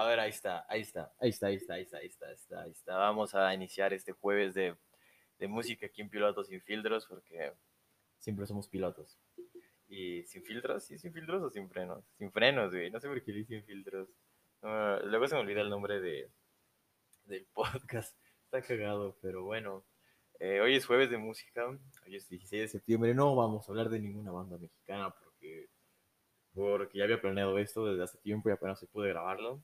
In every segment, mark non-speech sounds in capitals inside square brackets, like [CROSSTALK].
A ver, ahí está, ahí está, ahí está, ahí está, ahí está, ahí está, ahí está. Vamos a iniciar este jueves de, de música aquí en Pilotos sin filtros porque siempre somos pilotos. Y sin filtros, sin filtros o sin frenos. Sin frenos, güey. No sé por qué le sin filtros. luego se me olvida el nombre de, del [LAUGHS] podcast. Está cagado, pero bueno. Eh, hoy es jueves de música. Hoy es 16 de septiembre. No vamos a hablar de ninguna banda mexicana porque, porque ya había planeado esto desde hace tiempo y apenas se pude grabarlo.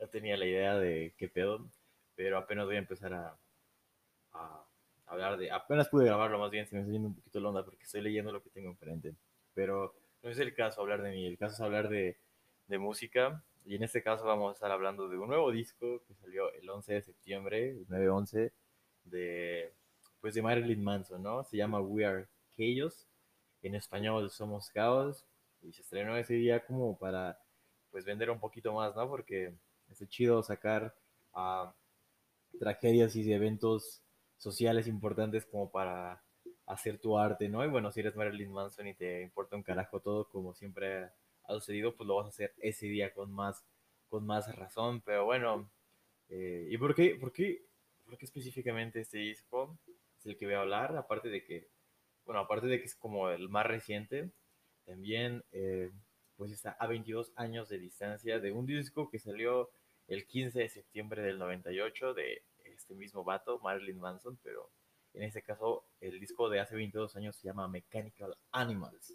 Ya tenía la idea de qué pedo, pero apenas voy a empezar a, hablar de. Apenas pude grabarlo, más bien se me está yendo un poquito la onda porque estoy leyendo lo que tengo enfrente pero no es el caso hablar de mí, el caso es hablar de, de música. Y en este caso vamos a estar hablando de un nuevo disco que salió el 11 de septiembre, el 9-11, de, pues de Marilyn Manson, ¿no? Se llama We Are Chaos, en español Somos Caos, y se estrenó ese día como para, pues, vender un poquito más, ¿no? Porque es chido sacar tragedias y eventos sociales importantes como para hacer tu arte, ¿no? Y bueno, si eres Marilyn Manson y te importa un carajo todo, como siempre ha sucedido, pues lo vas a hacer ese día con más, con más razón. Pero bueno, eh, ¿y por qué, por, qué, por qué específicamente este disco es el que voy a hablar? Aparte de que, bueno, aparte de que es como el más reciente, también eh, pues está a 22 años de distancia de un disco que salió el 15 de septiembre del 98 de este mismo vato, Marilyn Manson, pero en este caso, el disco de hace 22 años se llama Mechanical Animals.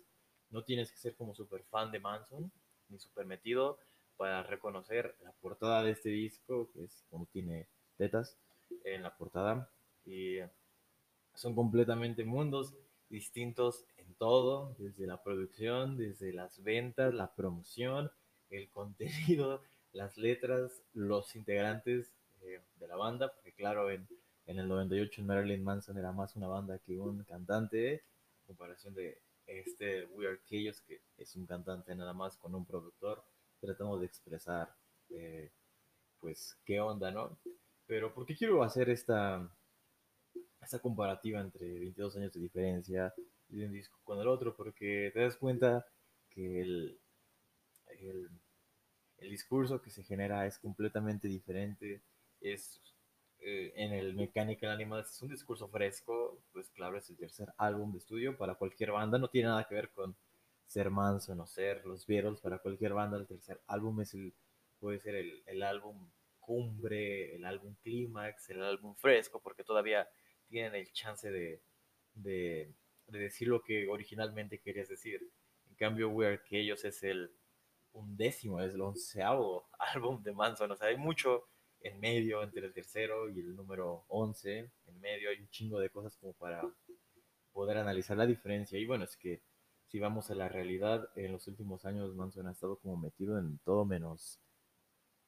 No tienes que ser como super fan de Manson, ni super metido para reconocer la portada de este disco, que es como tiene tetas en la portada. Y son completamente mundos distintos en todo, desde la producción, desde las ventas, la promoción, el contenido, las letras, los integrantes eh, de la banda, porque claro, en en el 98 Marilyn Manson era más una banda que un cantante, en comparación de este We Are Chaos, que es un cantante nada más con un productor, tratamos de expresar, eh, pues, qué onda, ¿no? Pero, ¿por qué quiero hacer esta, esta comparativa entre 22 años de diferencia de un disco con el otro? Porque te das cuenta que el, el discurso que se genera es completamente diferente, es eh, en el Mechanical Animals es un discurso fresco, pues claro, es el tercer álbum de estudio para cualquier banda, no tiene nada que ver con ser Manson o ser los Beatles, para cualquier banda el tercer álbum es el, puede ser el, el álbum cumbre, el álbum clímax, el álbum fresco, porque todavía tienen el chance de, de, de, decir lo que originalmente querías decir. En cambio, We Are Chaos es el undécimo, es el onceavo [LAUGHS] álbum de Manson, o sea, hay mucho en medio, entre el tercero y el número 11, en medio hay un chingo de cosas como para poder analizar la diferencia. Y bueno, es que si vamos a la realidad, en los últimos años Manson ha estado como metido en todo menos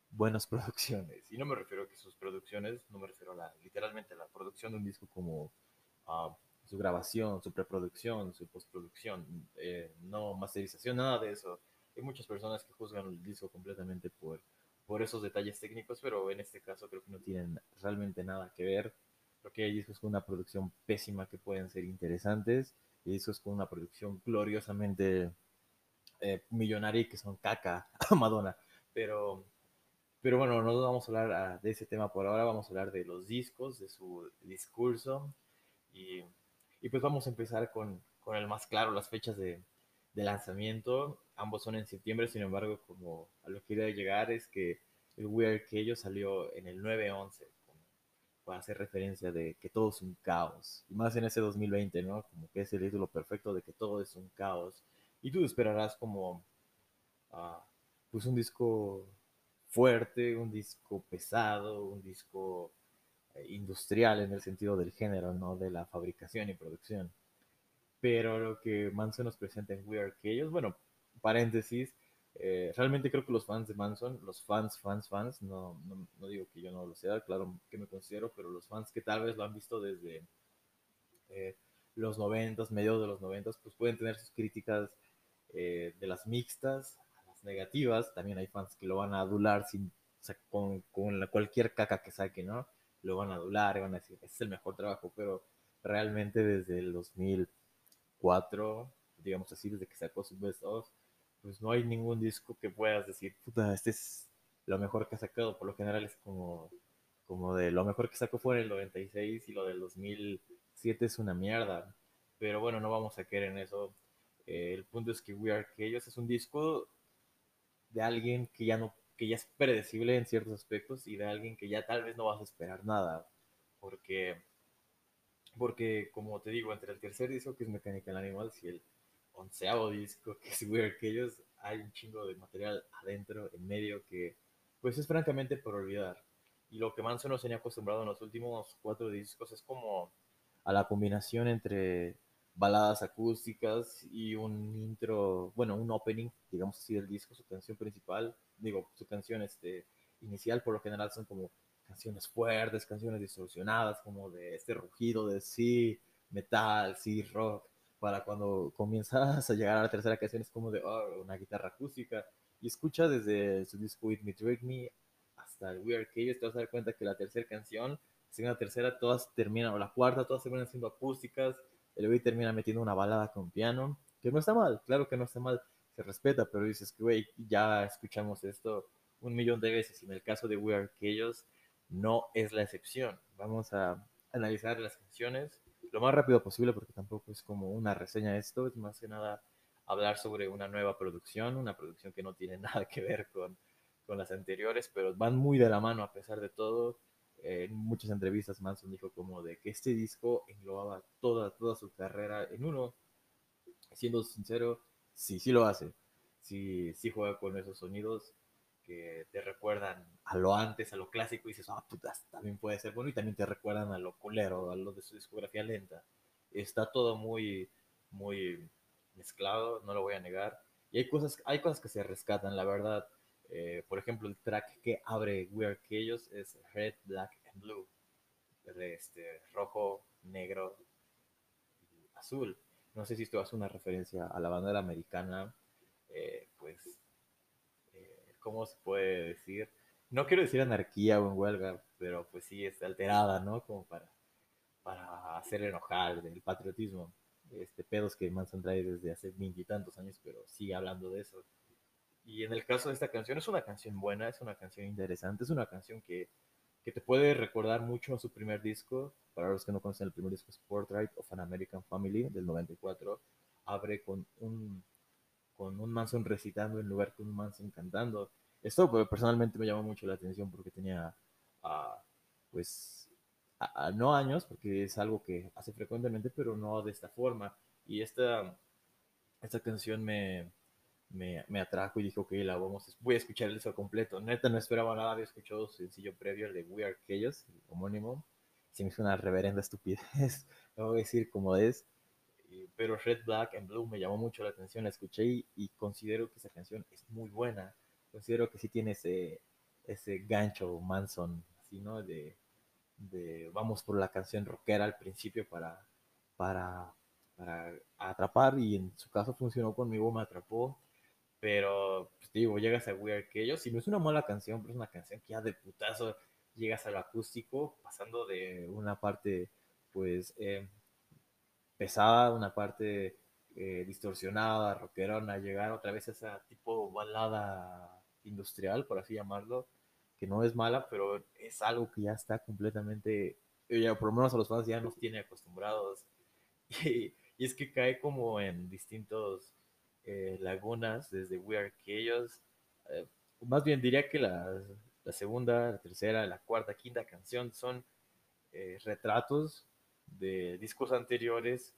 buenas [LAUGHS] producciones. Y no me refiero a que sus producciones, no me refiero a la, literalmente a la producción de un disco como uh, su grabación, su preproducción, su postproducción, eh, no masterización, nada de eso. Hay muchas personas que juzgan el disco completamente por por esos detalles técnicos, pero en este caso creo que no tienen realmente nada que ver. Creo que hay discos con una producción pésima que pueden ser interesantes y discos con una producción gloriosamente eh, millonaria y que son caca a [LAUGHS] Madonna. Pero, pero bueno, no vamos a hablar ah, de ese tema por ahora, vamos a hablar de los discos, de su discurso y, y pues vamos a empezar con, con el más claro, las fechas de, de lanzamiento. Ambos son en septiembre, sin embargo, como a lo que quería llegar es que el Weird que ellos salió en el 9-11, para hacer referencia de que todo es un caos. Y más en ese 2020, ¿no? Como que es el título perfecto de que todo es un caos. Y tú esperarás como, uh, pues un disco fuerte, un disco pesado, un disco eh, industrial en el sentido del género, ¿no? De la fabricación y producción. Pero lo que Manson nos presenta en We Are Chaos, bueno, paréntesis, eh, realmente creo que los fans de Manson, los fans, fans, fans, no, no, no, digo que yo no lo sea, claro que me considero, pero los fans que tal vez lo han visto desde eh, los noventas, mediados de los noventas, pues pueden tener sus críticas eh, de las mixtas las negativas. También hay fans que lo van a adular sin, con, con cualquier caca que saque, ¿no? Lo van a adular y van a decir, es el mejor trabajo, pero realmente desde el 2000 cuatro, digamos así, desde que sacó su Best Of, pues no hay ningún disco que puedas decir, puta, este es lo mejor que ha sacado. Por lo general es como, como de lo mejor que sacó fue en el 96 y lo del 2007 es una mierda. Pero bueno, no vamos a caer en eso. Eh, el punto es que We Are Chaos es un disco de alguien que ya no que ya es predecible en ciertos aspectos y de alguien que ya tal vez no vas a esperar nada porque porque como te digo entre el tercer disco que es Mechanical Animals y el onceavo disco [LAUGHS] que es We Are Chaos hay un chingo de material adentro en medio que pues es francamente por olvidar. Y lo que Manson nos tenía acostumbrado en los últimos cuatro discos es como a la combinación entre baladas acústicas y un intro, bueno, un opening, digamos así, del disco, su canción principal, digo, su canción este, inicial, por lo general son como canciones fuertes, canciones distorsionadas, como de este rugido de sí, metal, sí, rock, para cuando comienzas a llegar a la tercera canción es como de oh, una guitarra acústica, y escucha desde su disco With Me, Drake Me, hasta el Weird Chaos, te vas a dar cuenta que la tercera canción, segunda, tercera, todas terminan, o la cuarta, todas terminan siendo acústicas, el güey termina metiendo una balada con piano, que no está mal, claro que no está mal, se respeta, pero dices que, güey, ya escuchamos esto un millón de veces, en el caso de We Are Chaos no es la excepción. Vamos a analizar las canciones lo más rápido posible, porque tampoco es como una reseña esto, es más que nada hablar sobre una nueva producción, una producción que no tiene [LAUGHS] nada que ver con, con las anteriores, pero van muy de la mano a pesar de todo en muchas entrevistas Manson dijo como de que este disco englobaba toda, toda su carrera en uno. Siendo sincero, sí, sí lo hace. Sí, sí juega con esos sonidos que te recuerdan a lo antes, a lo clásico, y dices, ah, putas, también puede ser bueno, y también te recuerdan a lo culero, a lo de su discografía lenta. Está todo muy, muy mezclado, no lo voy a negar. Y hay cosas, hay cosas que se rescatan, la verdad. Eh, por ejemplo, el track que abre We Are Chaos es Red, Black and Blue. Este, rojo, negro azul. No sé si esto hace una referencia a la bandera americana. Eh, pues, ¿cómo se puede decir? No quiero decir anarquía o en huelga, pero pues sí, está alterada, ¿no? Como para, para hacer enojar el patriotismo. Este, pedos que Manson trae desde hace veintitantos años, pero sigue hablando de eso. Y en el caso de esta canción, es una canción buena, es una canción interesante, es una canción que, que te puede recordar mucho a su primer disco. Para los que no conocen el primer disco, es Portrait of an American Family del 94. Abre con un, con un Manson recitando en lugar con un Manson cantando. Esto pues, personalmente me llamó mucho la atención porque tenía, uh, pues, no años, porque es algo que hace frecuentemente, pero no de esta forma. Y esta, esta canción me, me, me, atrajo y dije, ok, la vamos, voy a escuchar el completo. Neta, no esperaba nada, había escuchado su sencillo previo, el de We Are Chaos, el homónimo. Se me hizo una reverenda estupidez, [LAUGHS] no voy a decir cómo es. Pero Red, Black and Blue me llamó mucho la atención, la escuché y, y considero que esa canción es muy buena. Considero que sí tiene ese, ese gancho Manson, así, ¿no? De, de vamos por la canción rockera al principio para, para, para atrapar y en su caso funcionó conmigo, me atrapó pero, pues digo, llegas a Weird ellos y no es una mala canción, pero es una canción que ya de putazo llegas al acústico, pasando de una parte, pues, eh, pesada, una parte eh, distorsionada, rockerona, llegar otra vez a esa tipo balada industrial, por así llamarlo, que no es mala, pero es algo que ya está completamente, ya por lo menos a los fans ya nos tiene acostumbrados. [LAUGHS] Y, y es que cae como en distintos eh, lagunas desde We Are Chaos. Eh, más bien diría que la, la, segunda, la tercera, la cuarta, quinta canción son eh, retratos de discos anteriores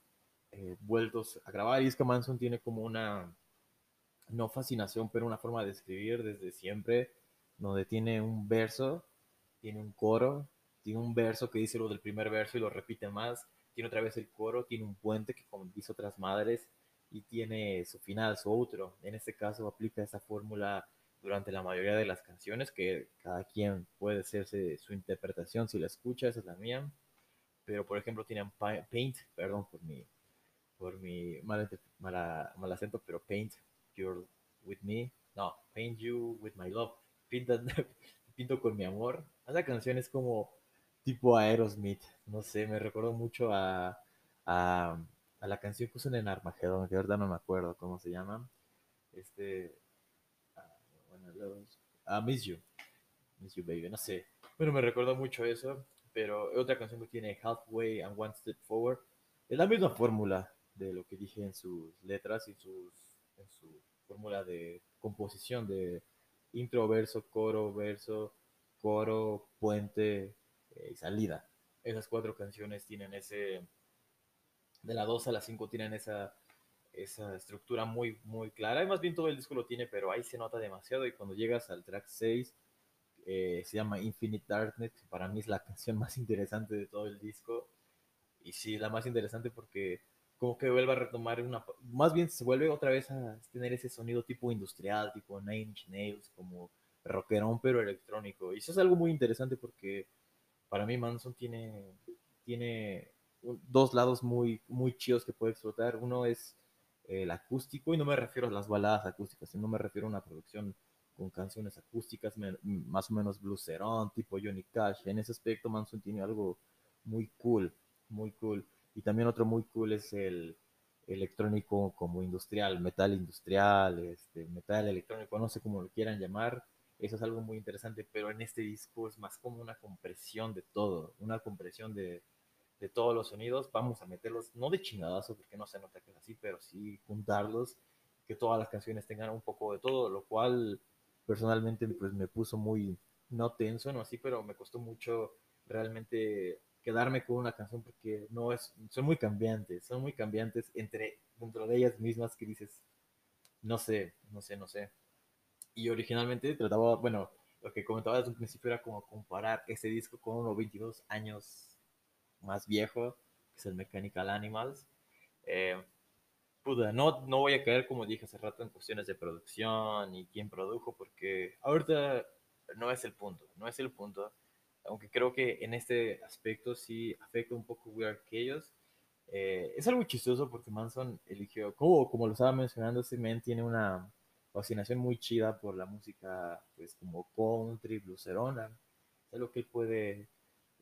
vueltos a grabar. Y es Manson tiene como una, no fascinación, pero una forma de escribir desde siempre, donde tiene un verso, tiene un coro, tiene un verso que dice lo del primer verso y lo repite más, tiene otra vez el coro, tiene un puente que como dice otras madres, y tiene su final, su outro. En este caso aplica esa fórmula durante la mayoría de las canciones, que cada quien puede hacerse su interpretación si la escucha, esa es la mía. Pero por ejemplo tienen Paint, perdón por mi, por mi mal, mal acento, pero Paint You're With Me, no, Paint You With My Love, pinto, [LAUGHS] pinto con mi amor. Esa canción es como tipo Aerosmith, no sé, me recuerdo mucho a, a a la canción que usan en Armagedón, que verdad no me acuerdo cómo se llama. Este. Ah, Miss You. Miss You Baby, no sé. Bueno, me recuerda mucho eso, pero otra canción que tiene Halfway and One Step Forward es la misma fórmula de lo que dije en sus letras y sus, en su fórmula de composición de intro, verso, coro, verso, coro, puente eh, y salida. Esas cuatro canciones tienen ese, de la 2 a la 5 tienen esa, esa estructura muy, muy clara. Y más bien todo el disco lo tiene, pero ahí se nota demasiado. Y cuando llegas al track 6, eh, se llama Infinite Darkness, que para mí es la [LAUGHS] canción más interesante de todo el disco. Y sí, la más interesante porque como que vuelve a retomar una, más bien se vuelve otra vez a tener ese sonido tipo industrial, tipo Nine Inch Nails, como rockerón pero electrónico. Y eso es algo muy interesante porque para mí Manson tiene, tiene dos lados muy, muy chidos que puede explotar. Uno es el acústico, y no me refiero a las baladas acústicas, sino me refiero a una producción con canciones acústicas más o menos blueserón, tipo Johnny Cash. En ese aspecto Manson tiene algo muy cool, muy cool. Y también otro muy cool es el electrónico como industrial, metal industrial, este, metal electrónico, no sé cómo lo quieran llamar. Eso es algo muy interesante, pero en este disco es más como una compresión de todo, una compresión de, de todos los sonidos. Vamos a meterlos, no de chingadazo, porque no se nota que es así, pero sí juntarlos, que todas las canciones tengan un poco de todo, lo cual personalmente pues me puso muy, no tenso, no así, pero me costó mucho realmente quedarme con una canción porque no es, son muy cambiantes, son muy cambiantes entre, dentro de ellas mismas que dices, no sé, no sé, no sé. Y originalmente trataba, bueno, lo que comentaba desde principio era como comparar ese disco con uno 22 años más viejo, que es el Mechanical Animals. Eh, puta, no, no voy a caer, como dije hace rato, en cuestiones de producción y quién produjo, porque ahorita no es el punto, no es el punto aunque creo que en este aspecto sí afecta un poco We Are Chaos. Eh, es algo chistoso porque Manson eligió, como, como lo estaba mencionando, este men tiene una fascinación muy chida por la música, pues como country, blueserona. Es algo que él puede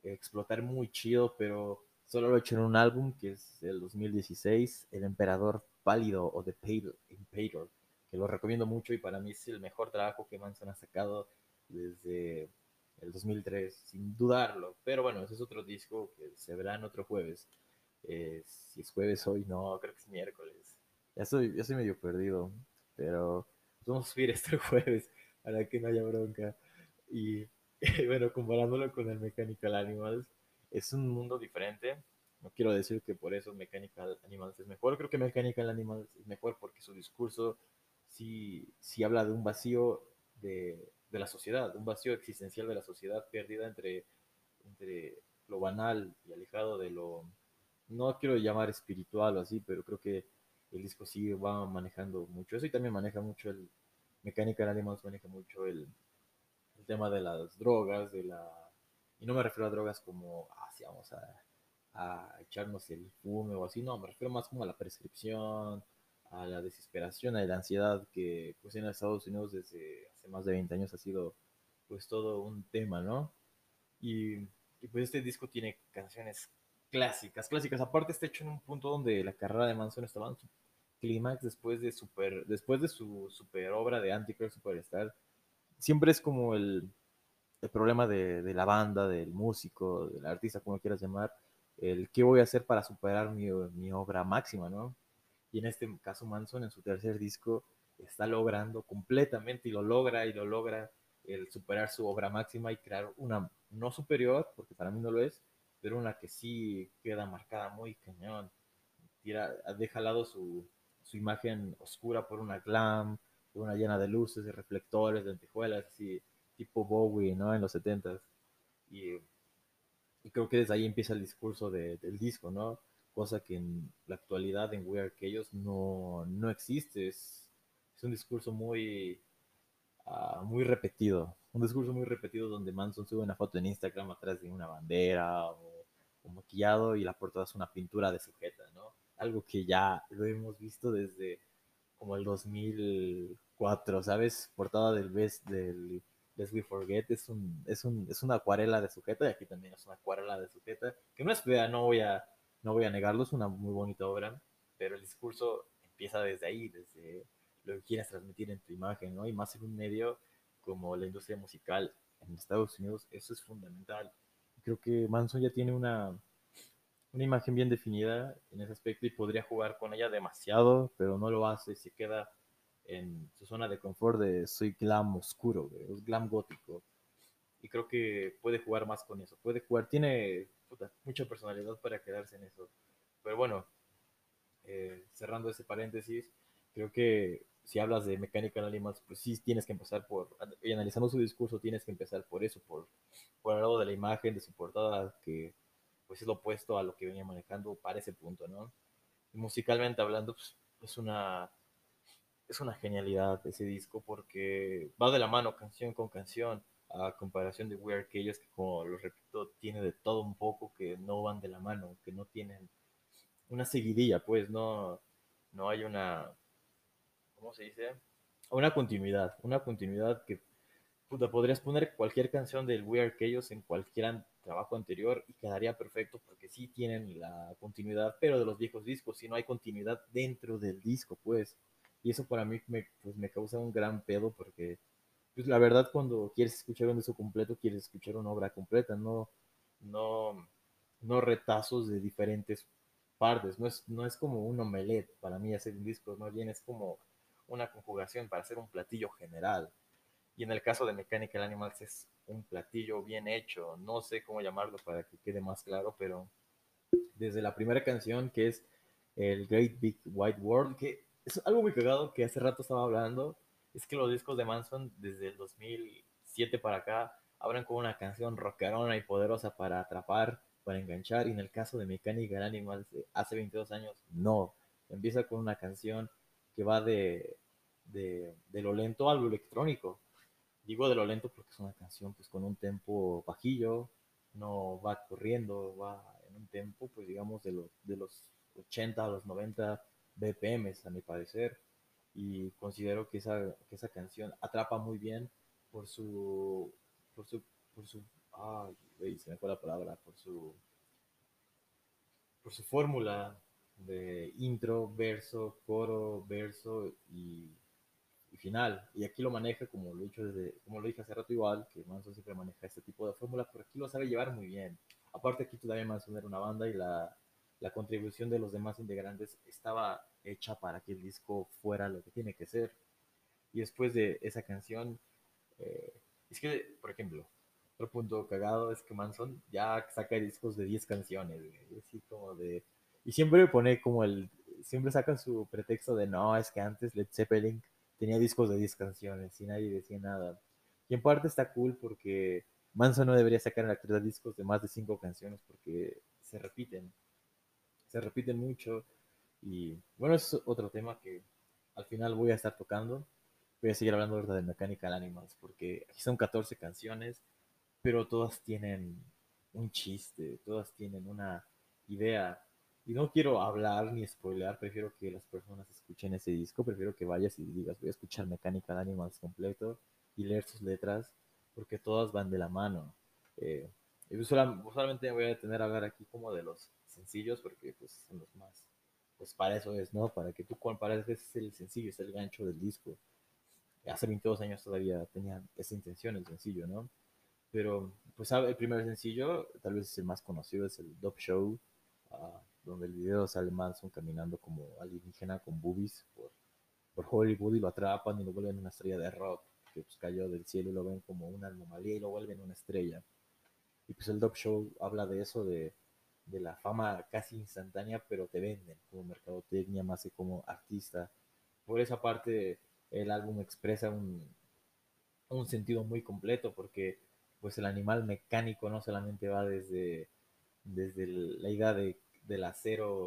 explotar muy chido, pero solo lo ha hecho en un álbum que es del 2016, El Emperador Pálido o The Pale que lo recomiendo mucho y para mí es el mejor trabajo que Manson ha sacado desde el 2003, sin dudarlo. Pero bueno, ese es otro disco que se verá en otro jueves. Eh, si es jueves hoy, no, creo que es miércoles. Ya estoy, ya estoy medio perdido, pero vamos a subir este jueves para que no haya bronca. [LAUGHS] Y, bueno, comparándolo con el Mechanical Animals, es un mundo diferente. No quiero decir que por eso Mechanical Animals es mejor. Creo que Mechanical Animals es mejor porque su discurso sí, sí habla de un vacío de, de la sociedad, un vacío existencial de la sociedad perdida entre, entre lo banal y alejado de lo, no quiero llamar espiritual o así, pero creo que el disco sí va manejando mucho eso y también maneja mucho el, Mecánica Animals maneja mucho el, tema de las drogas, de la, y no me refiero a drogas como, ah, vamos a, a echarnos el fume o así, no, me refiero más como a la prescripción, a la desesperación, a la ansiedad que pues en Estados Unidos desde hace más de 20 años ha sido pues todo un tema, ¿no? Y, y pues este disco tiene canciones clásicas, clásicas. Aparte está hecho en un punto donde la carrera de Manson estaba en su clímax después de super, después de su super obra de Antichrist Superstar. Siempre es como el, el problema de, de, la banda, del músico, del artista, como quieras llamar, el qué voy a hacer para superar mi, mi obra máxima, ¿no? Y en este caso Manson en su tercer disco está logrando completamente y lo logra y lo logra el superar su obra máxima y crear una no superior, porque para mí no lo es, pero una que sí queda marcada muy cañón. Tira, deja al lado su, su imagen oscura por una glam, por una llena de luces, de reflectores, de lentejuelas, así tipo Bowie, ¿no? En los 70 y, y, creo que desde ahí empieza el discurso de, del disco, ¿no? cosa que en la actualidad en We Are Chaos no, no existe. Es, es, un discurso muy, uh, muy repetido. Un discurso muy repetido donde Manson sube una foto en Instagram atrás de una bandera o, o maquillado y la portada es una pintura de sujeta, ¿no? Algo que ya lo hemos visto desde como el 2004, ¿sabes? Portada del Best del Let's We Forget es, un, es, un, es una acuarela de sujeta y aquí también es una acuarela de sujeta que no es fea, no voy a no voy a negarlo, es una muy bonita obra, pero el discurso empieza desde ahí, desde lo que quieras transmitir en tu imagen, ¿no? Y más en un medio como la industria musical, en Estados Unidos, eso es fundamental. Creo que Manson ya tiene una, una imagen bien definida en ese aspecto y podría jugar con ella demasiado, pero no lo hace, se queda en su zona de confort de soy glam oscuro, es glam gótico. Y creo que puede jugar más con eso, puede jugar, tiene mucha personalidad para quedarse en eso. Pero bueno, eh, cerrando ese paréntesis, creo que si hablas de Mechanical Animals, pues sí tienes que empezar por, y analizando su discurso, tienes que empezar por eso, por, por el lado de la imagen, de su portada, que pues es lo opuesto a lo que venía manejando para ese punto, ¿no? musicalmente hablando, pues es una, es una genialidad ese disco porque va de la mano canción con canción, a comparación de We Are que como lo repito, tiene de todo un poco que no van de la mano, que no tienen una seguidilla, pues no, no hay una, ¿cómo se dice? Una continuidad, una continuidad que puta, podrías poner cualquier canción del We Are Chaos en cualquier trabajo anterior y quedaría perfecto porque sí tienen la continuidad, pero de los viejos discos, si no hay continuidad dentro del disco, pues. Y eso para mí me, pues, me causa un gran pedo porque, pues la verdad, cuando quieres escuchar un disco completo, quieres escuchar una obra completa, no, no, no retazos de diferentes partes. No es, no es como un omelette para mí hacer un disco, más bien es como una conjugación para hacer un platillo general. Y en el caso de Mechanical Animals es un platillo bien hecho, no sé cómo llamarlo para que quede más claro, pero desde la primera canción que es el Great Big White World, que es algo muy cagado que hace rato estaba hablando, es que los discos de Manson desde el 2007 para acá abren con una canción rockerona y poderosa para atrapar, para enganchar, y en el caso de Mechanical Animals hace 22 años, no, empieza con una canción que va de, de, de lo lento a lo electrónico, Digo de lo lento porque es una canción pues con un tempo bajillo, no va corriendo, va en un tempo pues digamos de, de los 80 a los 90 BPM a mi parecer y considero que esa, que esa canción atrapa muy bien por su por su por su ay, se me fue la palabra por su por su fórmula de intro, verso, coro, verso y final. Y aquí lo maneja, como lo, he dicho desde, como lo dije hace rato igual, que Manson siempre maneja este tipo de fórmulas, pero aquí lo sabe llevar muy bien. Aparte aquí todavía Manson era una banda y la, la contribución de los demás integrantes estaba hecha para que el disco fuera lo que tiene que ser. Y después de esa canción, eh, es que, por ejemplo, otro punto cagado es que Manson ya saca discos de 10 canciones, así como de... Y siempre pone como el... Siempre saca su pretexto de no, es que antes Led Zeppelin tenía discos de 10 canciones y nadie decía nada. Y en parte está cool porque Manson no debería sacar en la actualidad discos de más de 5 canciones porque se repiten. Se repiten mucho. Y bueno, es otro tema que al final voy a estar tocando. Voy a seguir hablando de Mechanical Animals porque aquí son 14 canciones, pero todas tienen un chiste, todas tienen una idea y no quiero hablar ni spoiler, prefiero que las personas escuchen ese disco, prefiero que vayas y digas, voy a escuchar Mechanical Animals completo y leer sus letras, porque todas van de la mano. Eh, y solamente voy a detener a hablar aquí como de los sencillos, porque pues son los más, pues para eso es, ¿no? Para que tú compares, es el sencillo, es el gancho del disco. Hace 22 años todavía tenía esa intención el sencillo, ¿no? Pero, pues el primer sencillo, tal vez es el más conocido, es el Dub Show. Uh, donde el video sale Manson caminando como alienígena con boobies por, por Hollywood y lo atrapan y lo vuelven una estrella de rock que pues, cayó del cielo y lo ven como una anomalía y lo vuelven una estrella. Y pues el Dub Show habla de eso, de, de la fama casi instantánea, pero te venden como mercadotecnia más que como artista. Por esa parte, el álbum expresa un, un sentido muy completo porque pues el animal mecánico no solamente va desde, desde la idea de de la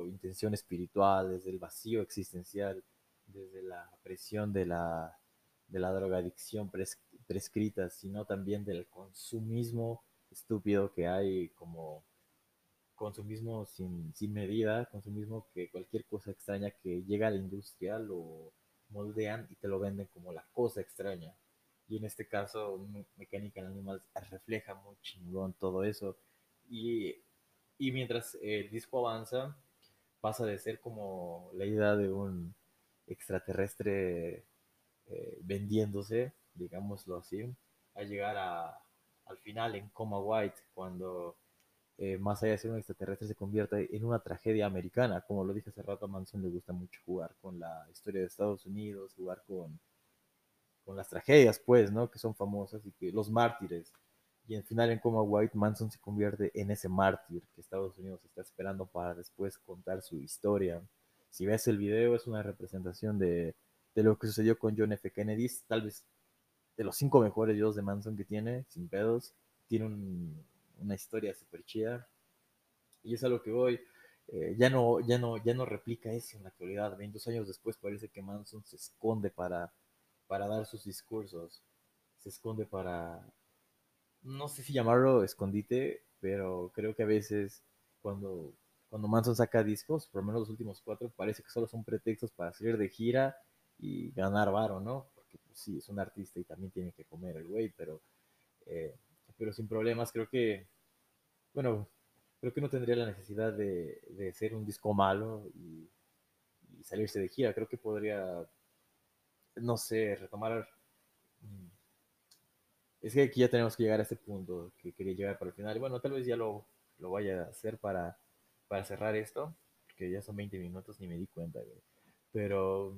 intención espiritual, desde el vacío existencial, desde la presión de la, de la drogadicción prescrita, sino también del consumismo estúpido que hay como consumismo sin, sin medida, consumismo que cualquier cosa extraña que llega a la industria lo moldean y te lo venden como la cosa extraña. Y en este caso, Mecánica Animals refleja muy chingón todo eso. Y y mientras el disco avanza, pasa de ser como la idea de un extraterrestre eh, vendiéndose, digámoslo así, a llegar a, al final en Coma White, cuando eh, más allá de ser un extraterrestre se convierte en una tragedia americana. Como lo dije hace rato, a Manson le gusta mucho jugar con la historia de Estados Unidos, jugar con, con las tragedias, pues, ¿no? Que son famosas y que los mártires. Y al final en Coma White, Manson se convierte en ese mártir que Estados Unidos está esperando para después contar su historia. Si ves el video, es una representación de, de lo que sucedió con John F. Kennedy, tal vez de los cinco mejores videos de Manson que tiene, sin pedos. Tiene una historia súper chida. Y es a lo que voy. Eh, ya, no, ya, no, ya no replica eso en la actualidad. 22 años después parece que Manson se esconde para, para dar sus discursos. Se esconde para, no sé si llamarlo escondite, pero creo que a veces cuando, cuando Manson saca discos, por lo menos los últimos cuatro, parece que solo son pretextos para salir de gira y ganar varo, ¿no? Porque pues, sí, es un artista y también tiene que comer el güey, pero, eh, pero sin problemas, creo que, bueno, creo que no tendría la necesidad de, de ser un disco malo y, salirse de gira. Creo que podría, no sé, retomar... Mm, es que aquí ya tenemos que llegar a este punto que quería llegar para el final. Y bueno, tal vez ya lo, lo vaya a hacer para, para cerrar esto, porque ya son 20 minutos, ni me di cuenta. Pero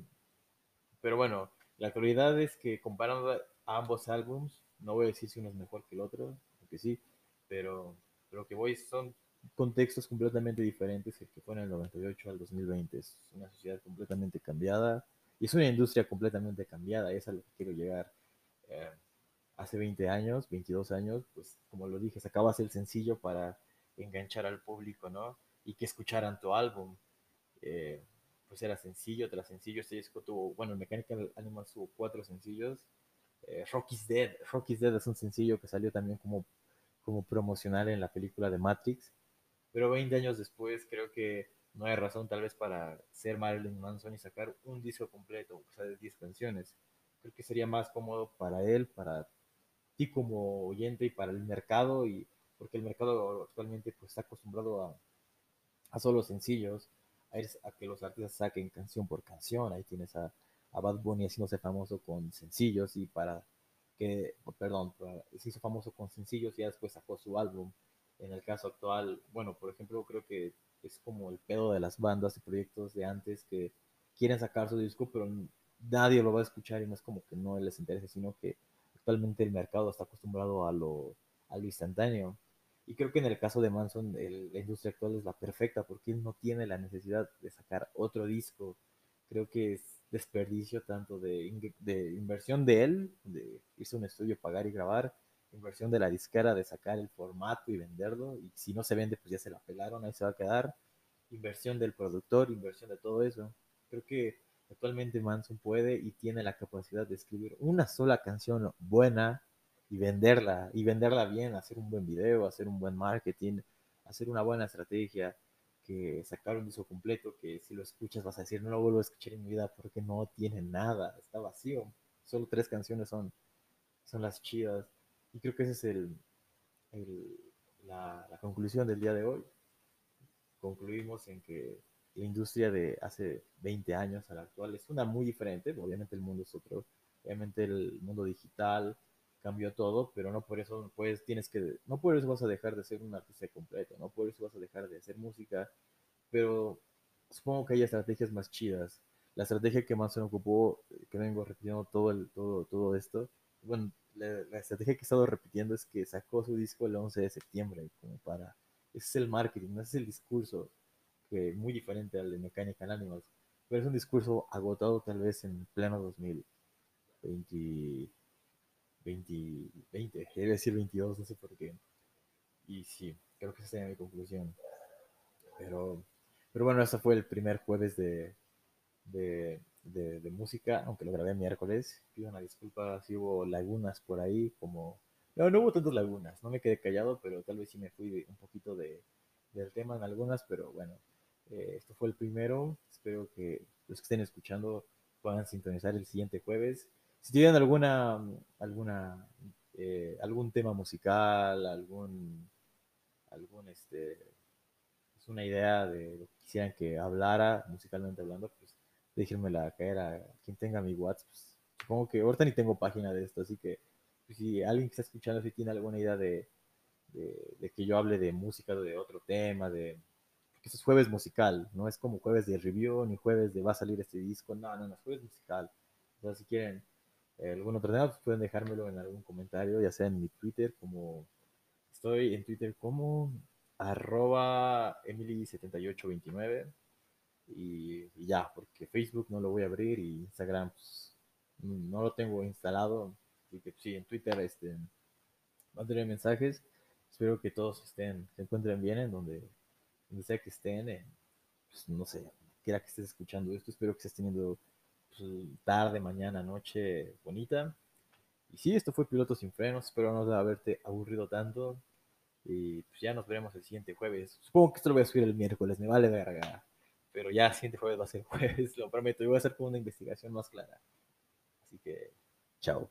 pero bueno, la actualidad es que comparando ambos álbums, no voy a decir si uno es mejor que el otro, porque sí, pero lo que voy son contextos completamente diferentes el que fue en el 98 al 2020. Es una sociedad completamente cambiada y es una industria completamente cambiada, es a lo que quiero llegar. Eh, hace 20 años, 22 años, pues como lo dije, sacabas el sencillo para enganchar al público, ¿no? Y que escucharan tu álbum. Eh, pues era sencillo tras sencillo. Este disco tuvo, bueno, Mechanical Animals tuvo cuatro sencillos. Eh, Rocky's Dead. Rocky's Dead es un sencillo que salió también como, como promocional en la película de Matrix. Pero 20 años después creo que no hay razón tal vez para ser Marilyn Manson y sacar un disco completo, o sea, de 10 canciones. Creo que sería más cómodo para él, para ti como oyente y para el mercado, y porque el mercado actualmente pues, está acostumbrado a, a solo sencillos a que los artistas saquen canción por canción. Ahí tienes a, a Bad Bunny haciéndose famoso con sencillos y para que, perdón, se hizo famoso con sencillos y ya después sacó su álbum. En el caso actual, bueno, por ejemplo, creo que es como el pedo de las bandas y proyectos de antes que quieren sacar su disco, pero nadie lo va a escuchar y no es como que no les interese, sino que actualmente el mercado está acostumbrado a lo, a lo instantáneo. Y creo que en el caso de Manson, la industria actual es la perfecta porque él no tiene la necesidad de sacar otro disco. Creo que es desperdicio tanto de, inversión de él, de irse un estudio, pagar y grabar, inversión de la disquera de sacar el formato y venderlo. Y si no se vende, pues ya se la pelaron, ahí se va a quedar. Inversión del productor, inversión de todo eso. Creo que actualmente Manson puede y tiene la capacidad de escribir una sola canción buena y venderla, y venderla bien, hacer un buen video, hacer un buen marketing, hacer una buena estrategia, que sacar un disco completo, que si lo escuchas vas a decir, no lo vuelvo a escuchar en mi vida porque no tiene nada, está vacío. Solo tres canciones son, son las chidas. Y creo que esa es el, el la, la conclusión del día de hoy. Concluimos en que la industria de hace 20 años a la actual es una muy diferente, obviamente el mundo es otro, obviamente el mundo digital, cambió todo, pero no por eso pues tienes que, no por eso vas a dejar de ser un artista completo, no por eso vas a dejar de hacer música, pero supongo que hay estrategias más chidas. La estrategia que más se me ocupó, que vengo repitiendo todo, el, todo, todo esto, bueno, la, estrategia que he estado repitiendo es que sacó su disco el 11 de septiembre, como para, ese es el marketing, ese es el discurso, que muy diferente al de Mechanical Animals, pero es un discurso agotado tal vez en pleno 2020 20, 20, debe decir 22, no sé por qué. Y sí, creo que esa sería mi conclusión. Pero, pero bueno, este fue el primer jueves de, de, de, música, aunque lo grabé miércoles. Pido una disculpa si hubo lagunas por ahí, como... No, no hubo tantas lagunas, no me quedé callado, pero tal vez sí me fui un poquito de, del tema en algunas, pero bueno, eh, esto fue el primero. Espero que los que estén escuchando puedan sintonizar el siguiente jueves si tienen alguna, alguna, eh, algún tema musical, algún, algún, este, es pues una idea de lo que quisieran que hablara musicalmente hablando, pues déjenmela caer a quien tenga mi WhatsApp. Pues, supongo que ahorita ni tengo página de esto, así que pues, si alguien que está escuchando si tiene alguna idea de, de, que yo hable de música, de otro tema, de... que eso es jueves musical, no es como jueves de review, ni jueves de va a salir este disco, no, no, no, es jueves musical. Entonces, si quieren algún otro tema, pues pueden dejármelo en algún comentario, ya sea en mi Twitter, como estoy en Twitter como arroba emily7829 y, ya, porque Facebook no lo voy a abrir y Instagram pues, no lo tengo instalado, así que sí, en Twitter este, mandaré mensajes, espero que todos estén, se encuentren bien en donde, donde sea que estén, pues, no sé, quiera que estés escuchando esto, espero que estés teniendo pues, tarde, mañana, noche bonita. Y sí, esto fue Piloto sin frenos, espero no haberte aburrido tanto. Y pues ya nos veremos el siguiente jueves. Supongo que esto lo voy a subir el miércoles, me vale verga. Pero ya el siguiente jueves va a ser jueves, lo prometo. Y voy a hacer como una investigación más clara. Así que, chao.